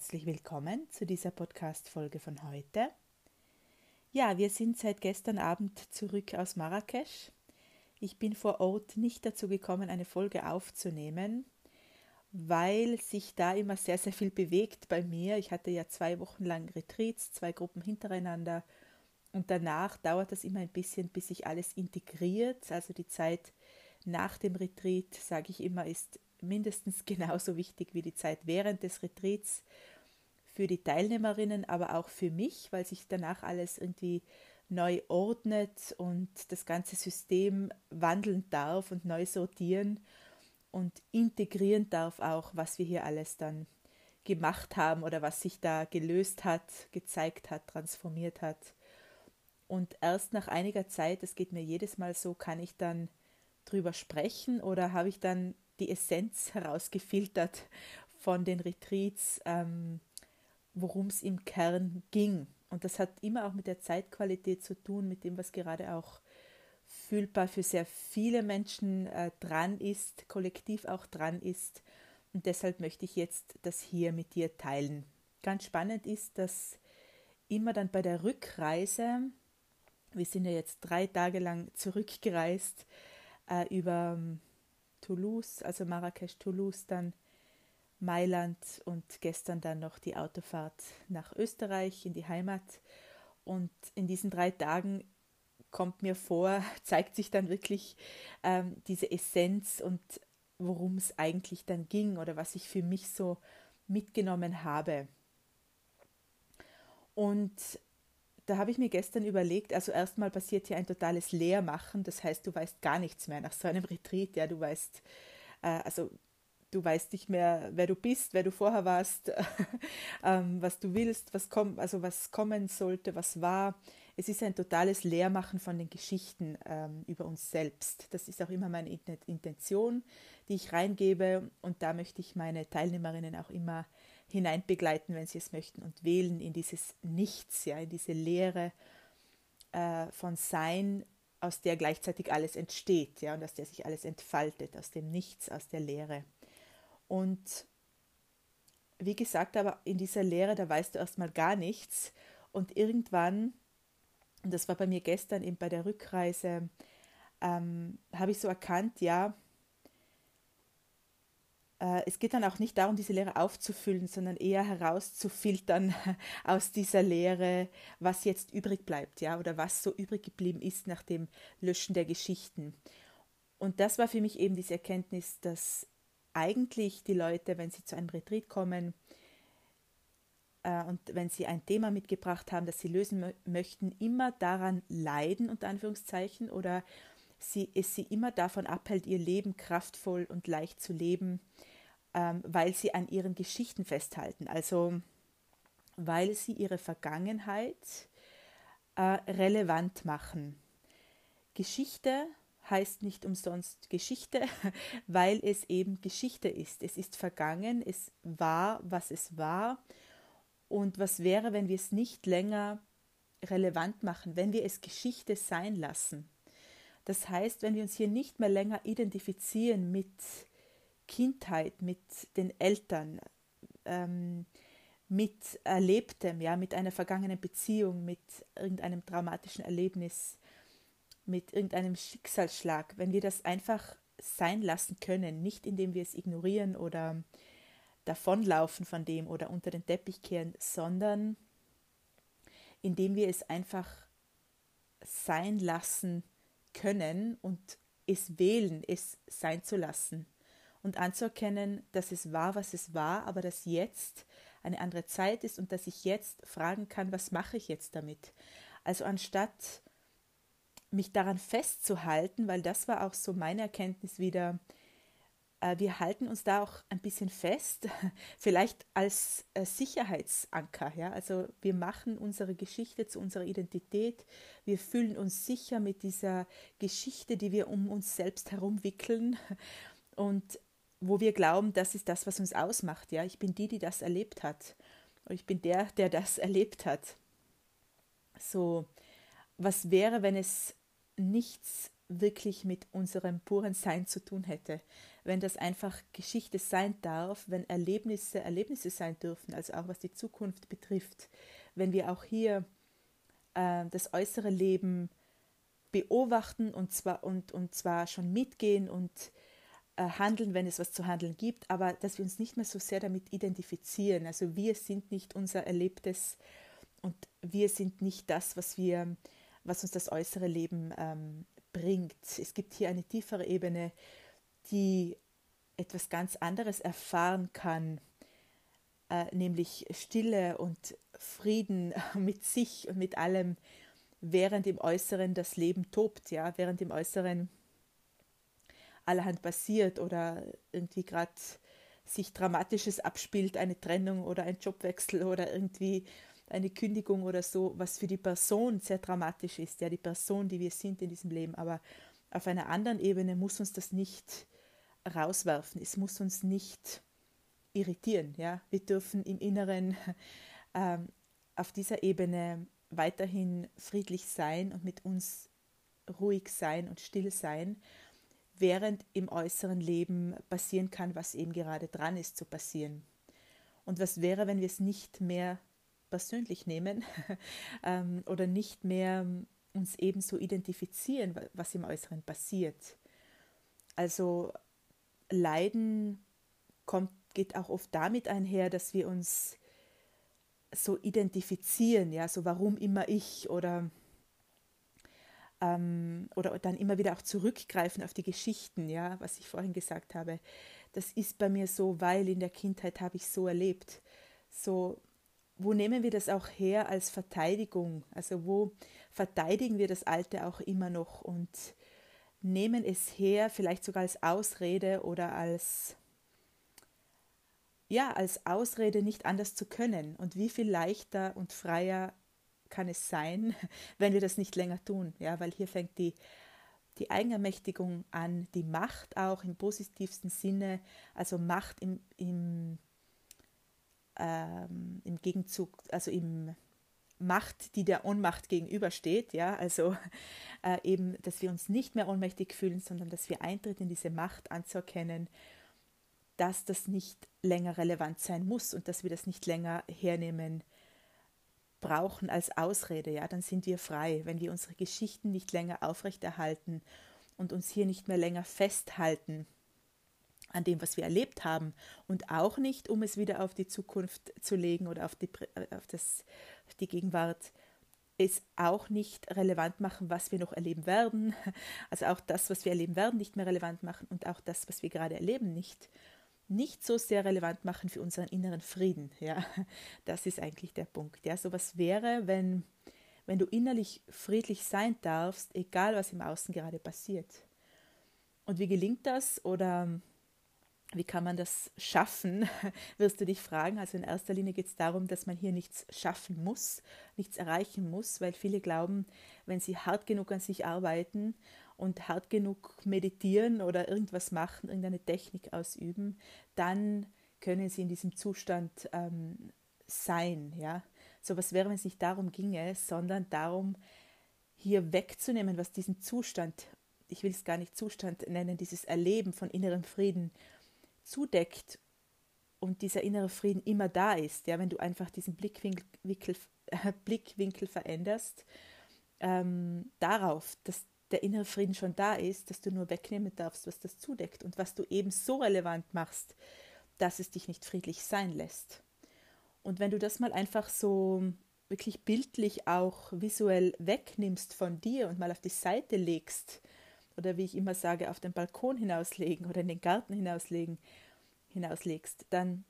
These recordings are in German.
herzlich willkommen zu dieser Podcast-Folge von heute. Ja, wir sind seit gestern Abend zurück aus Marrakesch. Ich bin vor Ort nicht dazu gekommen, eine Folge aufzunehmen, weil sich da immer sehr, sehr viel bewegt bei mir. Ich hatte ja zwei Wochen lang Retreats, zwei Gruppen hintereinander und danach dauert das immer ein bisschen, bis sich alles integriert. Also die Zeit nach dem Retreat, sage ich immer, ist mindestens genauso wichtig wie die Zeit während des Retreats für die Teilnehmerinnen, aber auch für mich, weil sich danach alles irgendwie neu ordnet und das ganze System wandeln darf und neu sortieren und integrieren darf auch, was wir hier alles dann gemacht haben oder was sich da gelöst hat, gezeigt hat, transformiert hat. Und erst nach einiger Zeit, das geht mir jedes Mal so, kann ich dann drüber sprechen oder habe ich dann die Essenz herausgefiltert von den Retreats, ähm, worum es im Kern ging. Und das hat immer auch mit der Zeitqualität zu tun, mit dem, was gerade auch fühlbar für sehr viele Menschen äh, dran ist, kollektiv auch dran ist. Und deshalb möchte ich jetzt das hier mit dir teilen. Ganz spannend ist, dass immer dann bei der Rückreise, wir sind ja jetzt drei Tage lang zurückgereist äh, über Toulouse, also Marrakesch, Toulouse, dann Mailand und gestern dann noch die Autofahrt nach Österreich in die Heimat. Und in diesen drei Tagen kommt mir vor, zeigt sich dann wirklich ähm, diese Essenz und worum es eigentlich dann ging oder was ich für mich so mitgenommen habe. Und da habe ich mir gestern überlegt, also erstmal passiert hier ein totales Leermachen, das heißt, du weißt gar nichts mehr nach so einem Retreat, ja, du weißt, äh, also du weißt nicht mehr, wer du bist, wer du vorher warst, ähm, was du willst, was kommt, also was kommen sollte, was war. Es ist ein totales Leermachen von den Geschichten ähm, über uns selbst. Das ist auch immer meine Intention, die ich reingebe und da möchte ich meine Teilnehmerinnen auch immer hineinbegleiten, wenn sie es möchten, und wählen in dieses Nichts, ja, in diese Leere äh, von Sein, aus der gleichzeitig alles entsteht, ja, und aus der sich alles entfaltet, aus dem Nichts, aus der Leere. Und wie gesagt, aber in dieser Leere, da weißt du erstmal gar nichts. Und irgendwann, und das war bei mir gestern eben bei der Rückreise, ähm, habe ich so erkannt, ja, äh, es geht dann auch nicht darum, diese Lehre aufzufüllen, sondern eher herauszufiltern aus dieser Lehre, was jetzt übrig bleibt, ja, oder was so übrig geblieben ist nach dem Löschen der Geschichten. Und das war für mich eben diese Erkenntnis, dass eigentlich die Leute, wenn sie zu einem Retreat kommen äh, und wenn sie ein Thema mitgebracht haben, das sie lösen möchten, immer daran leiden, unter Anführungszeichen, oder sie, es sie immer davon abhält, ihr Leben kraftvoll und leicht zu leben, ähm, weil sie an ihren Geschichten festhalten. Also weil sie ihre Vergangenheit äh, relevant machen. Geschichte heißt nicht umsonst Geschichte, weil es eben Geschichte ist. Es ist vergangen, es war, was es war. Und was wäre, wenn wir es nicht länger relevant machen, wenn wir es Geschichte sein lassen? Das heißt, wenn wir uns hier nicht mehr länger identifizieren mit Kindheit, mit den Eltern, ähm, mit Erlebtem, ja, mit einer vergangenen Beziehung, mit irgendeinem traumatischen Erlebnis, mit irgendeinem Schicksalsschlag, wenn wir das einfach sein lassen können, nicht indem wir es ignorieren oder davonlaufen von dem oder unter den Teppich kehren, sondern indem wir es einfach sein lassen können und es wählen, es sein zu lassen und anzuerkennen, dass es war, was es war, aber dass jetzt eine andere Zeit ist und dass ich jetzt fragen kann, was mache ich jetzt damit? Also anstatt mich daran festzuhalten, weil das war auch so meine Erkenntnis wieder, äh, wir halten uns da auch ein bisschen fest, vielleicht als äh, Sicherheitsanker. Ja? Also wir machen unsere Geschichte zu unserer Identität, wir fühlen uns sicher mit dieser Geschichte, die wir um uns selbst herumwickeln und wo wir glauben, das ist das, was uns ausmacht. Ja, ich bin die, die das erlebt hat. Ich bin der, der das erlebt hat. So, was wäre, wenn es nichts wirklich mit unserem puren Sein zu tun hätte. Wenn das einfach Geschichte sein darf, wenn Erlebnisse Erlebnisse sein dürfen, also auch was die Zukunft betrifft, wenn wir auch hier äh, das äußere Leben beobachten und zwar, und, und zwar schon mitgehen und äh, handeln, wenn es was zu handeln gibt, aber dass wir uns nicht mehr so sehr damit identifizieren. Also wir sind nicht unser Erlebtes und wir sind nicht das, was wir, was uns das äußere Leben ähm, bringt. Es gibt hier eine tiefere Ebene, die etwas ganz anderes erfahren kann, äh, nämlich Stille und Frieden mit sich und mit allem, während im Äußeren das Leben tobt, ja, während im Äußeren allerhand passiert oder irgendwie gerade sich Dramatisches abspielt, eine Trennung oder ein Jobwechsel oder irgendwie eine Kündigung oder so, was für die Person sehr dramatisch ist, ja, die Person, die wir sind in diesem Leben. Aber auf einer anderen Ebene muss uns das nicht rauswerfen, es muss uns nicht irritieren, ja. Wir dürfen im Inneren ähm, auf dieser Ebene weiterhin friedlich sein und mit uns ruhig sein und still sein, während im äußeren Leben passieren kann, was eben gerade dran ist zu passieren. Und was wäre, wenn wir es nicht mehr persönlich nehmen ähm, oder nicht mehr uns ebenso identifizieren, was im Äußeren passiert. Also Leiden kommt, geht auch oft damit einher, dass wir uns so identifizieren, ja, so warum immer ich oder, ähm, oder dann immer wieder auch zurückgreifen auf die Geschichten, ja, was ich vorhin gesagt habe. Das ist bei mir so, weil in der Kindheit habe ich so erlebt. So, wo nehmen wir das auch her als Verteidigung? Also wo verteidigen wir das Alte auch immer noch und nehmen es her, vielleicht sogar als Ausrede oder als ja, als Ausrede nicht anders zu können. Und wie viel leichter und freier kann es sein, wenn wir das nicht länger tun? Ja, weil hier fängt die, die Eigenermächtigung an, die Macht auch im positivsten Sinne, also Macht im, im, ähm, im Gegenzug, also im Macht, die der Ohnmacht gegenübersteht, ja, also äh, eben, dass wir uns nicht mehr ohnmächtig fühlen, sondern dass wir Eintritt in diese Macht anzuerkennen dass das nicht länger relevant sein muss und dass wir das nicht länger hernehmen brauchen als Ausrede, ja, dann sind wir frei. Wenn wir unsere Geschichten nicht länger aufrechterhalten und uns hier nicht mehr länger festhalten an dem, was wir erlebt haben und auch nicht, um es wieder auf die Zukunft zu legen oder auf die, auf das, auf die Gegenwart, es auch nicht relevant machen, was wir noch erleben werden. Also auch das, was wir erleben werden, nicht mehr relevant machen und auch das, was wir gerade erleben, nicht nicht so sehr relevant machen für unseren inneren Frieden. Ja, das ist eigentlich der Punkt. Ja, so was wäre, wenn, wenn du innerlich friedlich sein darfst, egal was im Außen gerade passiert. Und wie gelingt das oder wie kann man das schaffen, wirst du dich fragen. Also in erster Linie geht es darum, dass man hier nichts schaffen muss, nichts erreichen muss, weil viele glauben, wenn sie hart genug an sich arbeiten und hart genug meditieren oder irgendwas machen, irgendeine Technik ausüben, dann können sie in diesem Zustand ähm, sein. Ja? So was wäre, wenn es nicht darum ginge, sondern darum, hier wegzunehmen, was diesen Zustand, ich will es gar nicht Zustand nennen, dieses Erleben von innerem Frieden zudeckt und dieser innere Frieden immer da ist. Ja? Wenn du einfach diesen Blickwinkel, äh, Blickwinkel veränderst, ähm, darauf, dass der innere Frieden schon da ist, dass du nur wegnehmen darfst, was das zudeckt und was du eben so relevant machst, dass es dich nicht friedlich sein lässt. Und wenn du das mal einfach so wirklich bildlich auch visuell wegnimmst von dir und mal auf die Seite legst, oder wie ich immer sage, auf den Balkon hinauslegen oder in den Garten hinauslegen, hinauslegst, dann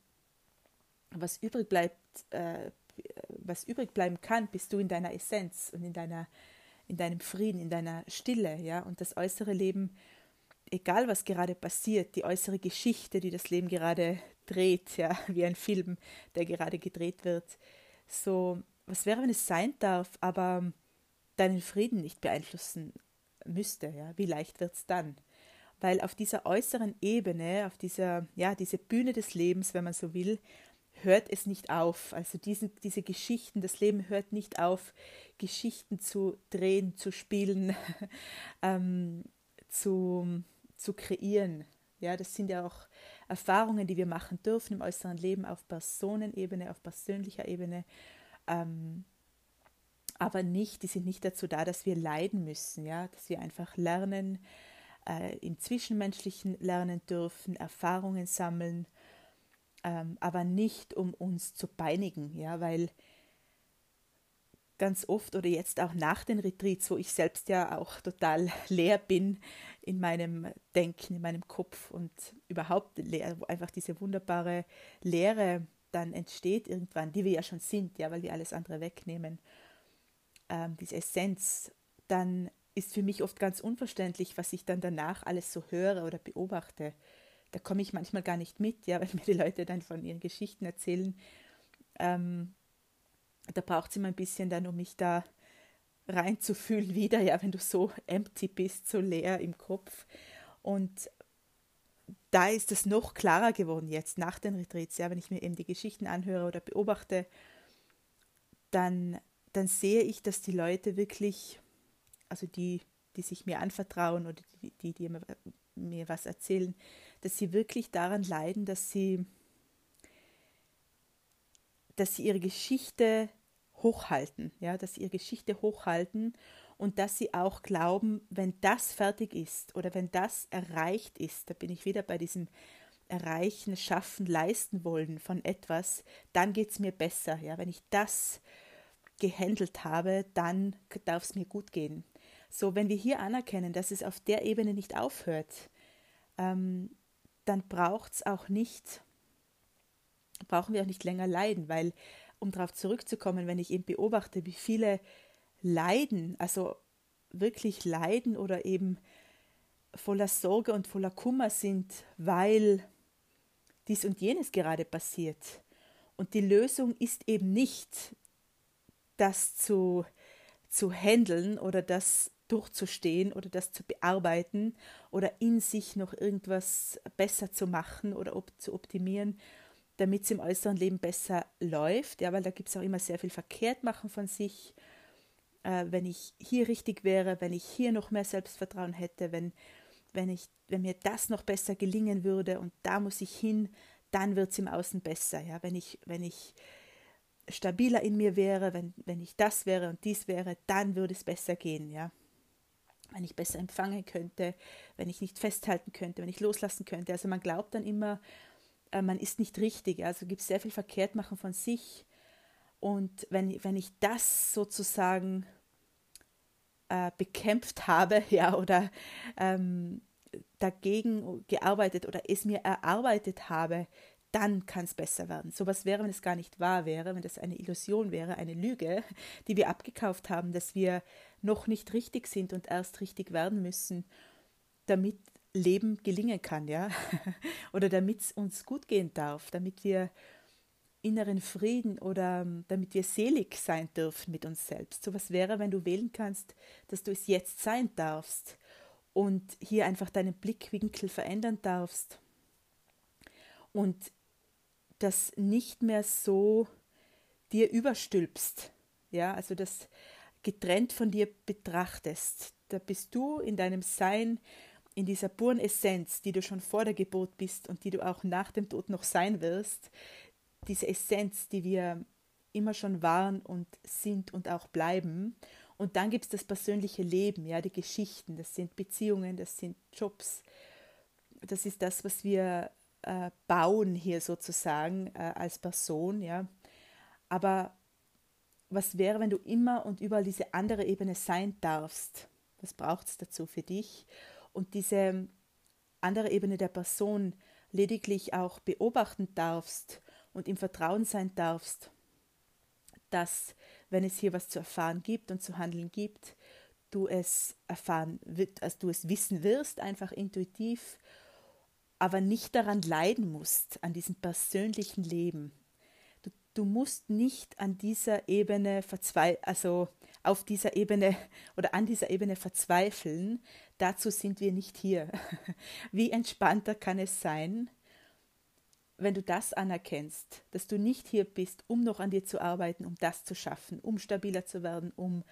was übrig bleibt, äh, was übrig bleiben kann, bist du in deiner Essenz und in deiner in deinem Frieden, in deiner Stille, ja, und das äußere Leben, egal was gerade passiert, die äußere Geschichte, die das Leben gerade dreht, ja, wie ein Film, der gerade gedreht wird, so, was wäre, wenn es sein darf, aber deinen Frieden nicht beeinflussen müsste, ja, wie leicht wird es dann? Weil auf dieser äußeren Ebene, auf dieser, ja, diese Bühne des Lebens, wenn man so will, hört es nicht auf. Also diesen, diese Geschichten, das Leben hört nicht auf, Geschichten zu drehen, zu spielen, ähm, zu, zu kreieren. Ja, das sind ja auch Erfahrungen, die wir machen dürfen im äußeren Leben auf Personenebene, auf persönlicher Ebene. Ähm, aber nicht, die sind nicht dazu da, dass wir leiden müssen, ja, dass wir einfach lernen, äh, im Zwischenmenschlichen lernen dürfen, Erfahrungen sammeln, ähm, aber nicht um uns zu peinigen, ja, weil ganz oft oder jetzt auch nach den Retreats, wo ich selbst ja auch total leer bin in meinem Denken, in meinem Kopf und überhaupt leer, wo einfach diese wunderbare Leere dann entsteht irgendwann, die wir ja schon sind, ja, weil wir alles andere wegnehmen, ähm, diese Essenz, dann ist für mich oft ganz unverständlich, was ich dann danach alles so höre oder beobachte. Da komme ich manchmal gar nicht mit, ja, weil mir die Leute dann von ihren Geschichten erzählen. Ähm, da braucht es immer ein bisschen dann, um mich da reinzufühlen wieder, ja, wenn du so empty bist, so leer im Kopf. Und da ist es noch klarer geworden jetzt nach den Retreats, ja, wenn ich mir eben die Geschichten anhöre oder beobachte, dann, dann sehe ich, dass die Leute wirklich, also die, die sich mir anvertrauen oder die, die, die mir, mir was erzählen, dass sie wirklich daran leiden, dass sie, dass sie ihre Geschichte hochhalten, ja, dass sie ihre Geschichte hochhalten und dass sie auch glauben, wenn das fertig ist oder wenn das erreicht ist, da bin ich wieder bei diesem Erreichen, Schaffen, Leisten wollen von etwas, dann geht es mir besser. Ja, wenn ich das gehandelt habe, dann darf es mir gut gehen. So, wenn wir hier anerkennen, dass es auf der Ebene nicht aufhört, ähm, dann braucht es auch nicht, brauchen wir auch nicht länger leiden, weil um darauf zurückzukommen, wenn ich eben beobachte, wie viele leiden, also wirklich leiden oder eben voller Sorge und voller Kummer sind, weil dies und jenes gerade passiert. Und die Lösung ist eben nicht, das zu, zu handeln oder das durchzustehen oder das zu bearbeiten oder in sich noch irgendwas besser zu machen oder op zu optimieren, damit es im äußeren Leben besser läuft, ja, weil da gibt es auch immer sehr viel Verkehrtmachen von sich. Äh, wenn ich hier richtig wäre, wenn ich hier noch mehr Selbstvertrauen hätte, wenn, wenn, ich, wenn mir das noch besser gelingen würde und da muss ich hin, dann wird es im Außen besser. Ja? Wenn, ich, wenn ich stabiler in mir wäre, wenn, wenn ich das wäre und dies wäre, dann würde es besser gehen. Ja? Wenn ich besser empfangen könnte, wenn ich nicht festhalten könnte, wenn ich loslassen könnte. Also man glaubt dann immer, äh, man ist nicht richtig. Also gibt es sehr viel Verkehrtmachen von sich. Und wenn, wenn ich das sozusagen äh, bekämpft habe, ja, oder ähm, dagegen gearbeitet oder es mir erarbeitet habe, dann kann es besser werden. So was wäre, wenn es gar nicht wahr wäre, wenn das eine Illusion wäre, eine Lüge, die wir abgekauft haben, dass wir noch nicht richtig sind und erst richtig werden müssen, damit Leben gelingen kann, ja, oder damit es uns gut gehen darf, damit wir inneren Frieden oder ähm, damit wir selig sein dürfen mit uns selbst. So was wäre, wenn du wählen kannst, dass du es jetzt sein darfst und hier einfach deinen Blickwinkel verändern darfst und das nicht mehr so dir überstülpst, ja, also das getrennt von dir betrachtest. Da bist du in deinem Sein in dieser puren Essenz, die du schon vor der Geburt bist und die du auch nach dem Tod noch sein wirst, diese Essenz, die wir immer schon waren und sind und auch bleiben. Und dann gibt es das persönliche Leben, ja, die Geschichten, das sind Beziehungen, das sind Jobs. Das ist das, was wir äh, bauen hier sozusagen äh, als Person, ja. Aber was wäre, wenn du immer und überall diese andere Ebene sein darfst? Was braucht es dazu für dich? und diese andere Ebene der Person lediglich auch beobachten darfst und im Vertrauen sein darfst, dass, wenn es hier was zu erfahren gibt und zu handeln gibt, du es erfahren, also du es wissen wirst, einfach intuitiv, aber nicht daran leiden musst, an diesem persönlichen Leben. Du, du musst nicht an dieser Ebene verzweifeln, also auf dieser Ebene oder an dieser Ebene verzweifeln, dazu sind wir nicht hier. Wie entspannter kann es sein, wenn du das anerkennst, dass du nicht hier bist, um noch an dir zu arbeiten, um das zu schaffen, um stabiler zu werden, um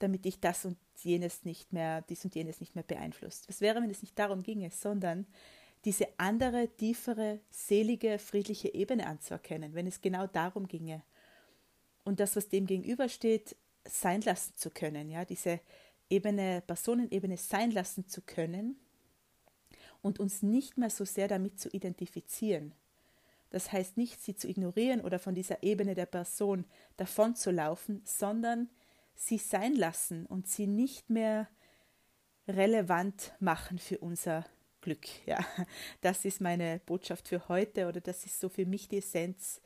damit dich das und jenes nicht mehr, dies und jenes nicht mehr beeinflusst. Was wäre, wenn es nicht darum ginge, sondern diese andere, tiefere, selige, friedliche Ebene anzuerkennen, wenn es genau darum ginge. Und das, was dem gegenübersteht, sein lassen zu können, ja, diese Ebene, Personenebene sein lassen zu können und uns nicht mehr so sehr damit zu identifizieren. Das heißt nicht, sie zu ignorieren oder von dieser Ebene der Person davon zu laufen, sondern sie sein lassen und sie nicht mehr relevant machen für unser Glück. Ja, das ist meine Botschaft für heute oder das ist so für mich die Essenz,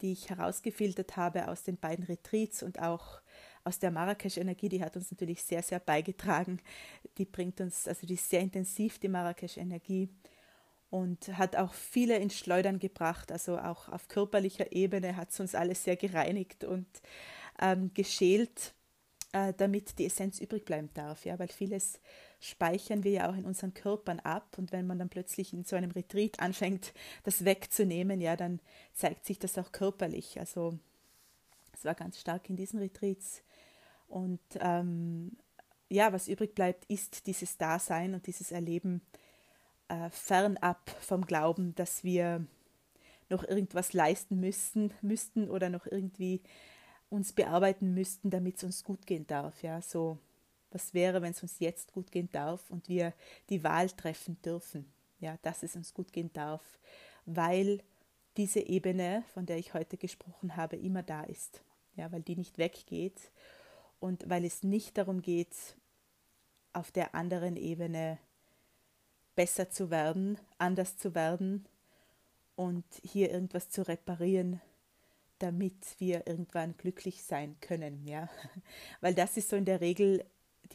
die ich herausgefiltert habe aus den beiden Retreats und auch aus der Marrakesch-Energie, die hat uns natürlich sehr, sehr beigetragen. Die bringt uns, also die ist sehr intensiv, die Marrakesch-Energie und hat auch viele ins Schleudern gebracht. Also auch auf körperlicher Ebene hat es uns alles sehr gereinigt und ähm, geschält, äh, damit die Essenz übrig bleiben darf. Ja, weil vieles speichern wir ja auch in unseren Körpern ab und wenn man dann plötzlich in so einem Retreat anfängt, das wegzunehmen, ja, dann zeigt sich das auch körperlich. Also es war ganz stark in diesen Retreats. Und ähm, ja, was übrig bleibt, ist dieses Dasein und dieses Erleben äh, fernab vom Glauben, dass wir noch irgendwas leisten müssten, müssten oder noch irgendwie uns bearbeiten müssten, damit es uns gut gehen darf. Ja, so was wäre, wenn es uns jetzt gut gehen darf und wir die Wahl treffen dürfen, ja, dass es uns gut gehen darf, weil diese Ebene, von der ich heute gesprochen habe, immer da ist, ja, weil die nicht weggeht und weil es nicht darum geht, auf der anderen Ebene besser zu werden, anders zu werden und hier irgendwas zu reparieren, damit wir irgendwann glücklich sein können, ja. Weil das ist so in der Regel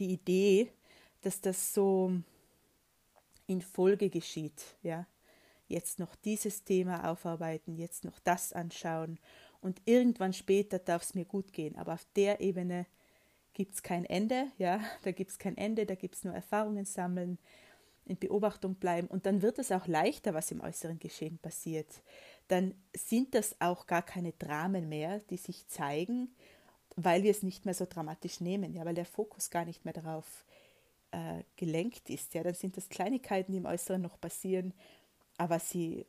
die Idee, dass das so in Folge geschieht, ja. Jetzt noch dieses Thema aufarbeiten, jetzt noch das anschauen und irgendwann später darf es mir gut gehen. Aber auf der Ebene gibt es kein Ende, ja, da gibt es kein Ende, da gibt es nur Erfahrungen sammeln, in Beobachtung bleiben und dann wird es auch leichter, was im äußeren Geschehen passiert. Dann sind das auch gar keine Dramen mehr, die sich zeigen, weil wir es nicht mehr so dramatisch nehmen, ja, weil der Fokus gar nicht mehr darauf äh, gelenkt ist. Ja, dann sind das Kleinigkeiten, die im Äußeren noch passieren, aber sie,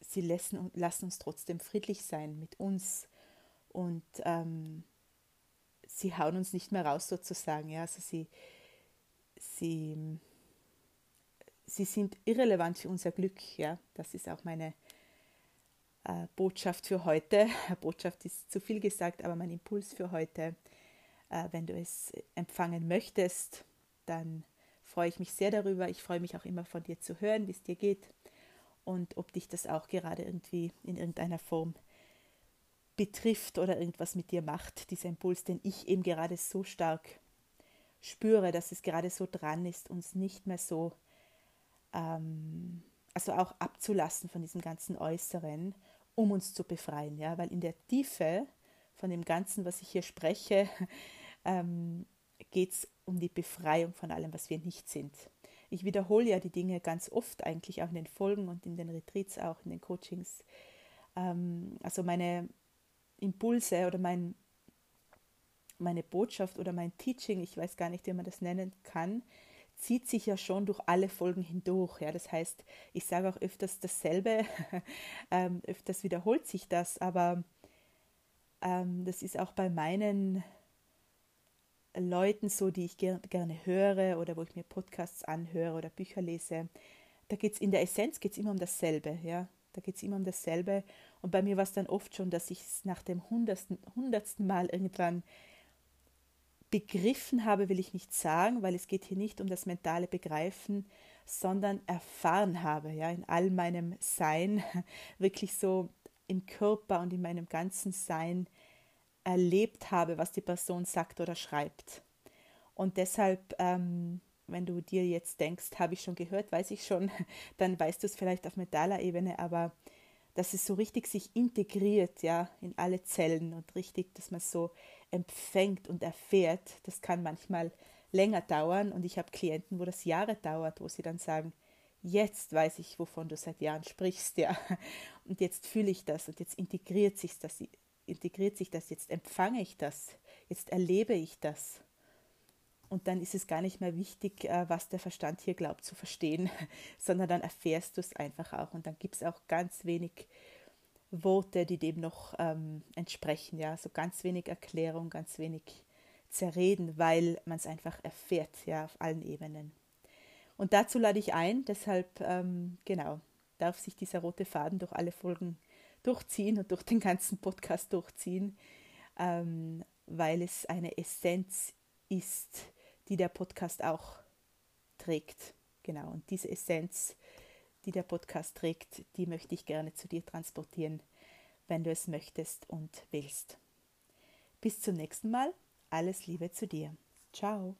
sie lassen, lassen uns trotzdem friedlich sein mit uns und ähm, sie hauen uns nicht mehr raus sozusagen. Ja, also sie, sie, sie sind irrelevant für unser Glück. Ja, das ist auch meine äh, Botschaft für heute. Botschaft ist zu viel gesagt, aber mein Impuls für heute. Äh, wenn du es empfangen möchtest, dann freue ich mich sehr darüber. Ich freue mich auch immer von dir zu hören, wie es dir geht und ob dich das auch gerade irgendwie in irgendeiner Form betrifft oder irgendwas mit dir macht, dieser Impuls, den ich eben gerade so stark spüre, dass es gerade so dran ist, uns nicht mehr so, ähm, also auch abzulassen von diesem ganzen Äußeren um uns zu befreien. Ja? Weil in der Tiefe von dem Ganzen, was ich hier spreche, ähm, geht es um die Befreiung von allem, was wir nicht sind. Ich wiederhole ja die Dinge ganz oft eigentlich auch in den Folgen und in den Retreats, auch in den Coachings. Ähm, also meine Impulse oder mein, meine Botschaft oder mein Teaching, ich weiß gar nicht, wie man das nennen kann, zieht sich ja schon durch alle Folgen hindurch. Ja, das heißt, ich sage auch öfters dasselbe, ähm, öfters wiederholt sich das, aber ähm, das ist auch bei meinen Leuten so, die ich ger gerne höre oder wo ich mir Podcasts anhöre oder Bücher lese. Da geht es in der Essenz geht's immer um dasselbe, ja. Da geht es immer um dasselbe. Und bei mir war es dann oft schon, dass ich es nach dem hundertsten, hundertsten Mal irgendwann begriffen habe, will ich nicht sagen, weil es geht hier nicht um das mentale Begreifen, sondern erfahren habe, ja, in all meinem Sein, wirklich so im Körper und in meinem ganzen Sein erlebt habe, was die Person sagt oder schreibt. Und deshalb, ähm, wenn du dir jetzt denkst, habe ich schon gehört, weiß ich schon, dann weißt du es vielleicht auf mentaler Ebene, aber dass es so richtig sich integriert, ja, in alle Zellen und richtig, dass man so empfängt und erfährt, das kann manchmal länger dauern und ich habe Klienten, wo das Jahre dauert, wo sie dann sagen, Jetzt weiß ich, wovon du seit Jahren sprichst, ja. Und jetzt fühle ich das und jetzt integriert sich das, integriert sich das, jetzt empfange ich das, jetzt erlebe ich das. Und dann ist es gar nicht mehr wichtig, äh, was der Verstand hier glaubt zu verstehen, sondern dann erfährst du es einfach auch. Und dann gibt es auch ganz wenig Worte, die dem noch ähm, entsprechen. Ja, so ganz wenig Erklärung, ganz wenig Zerreden, weil man es einfach erfährt, ja, auf allen Ebenen. Und dazu lade ich ein, deshalb, ähm, genau, darf sich dieser rote Faden durch alle Folgen durchziehen und durch den ganzen Podcast durchziehen, ähm, weil es eine Essenz ist, die der Podcast auch trägt. Genau, und diese Essenz, die der Podcast trägt, die möchte ich gerne zu dir transportieren, wenn du es möchtest und willst. Bis zum nächsten Mal. Alles Liebe zu dir. Ciao.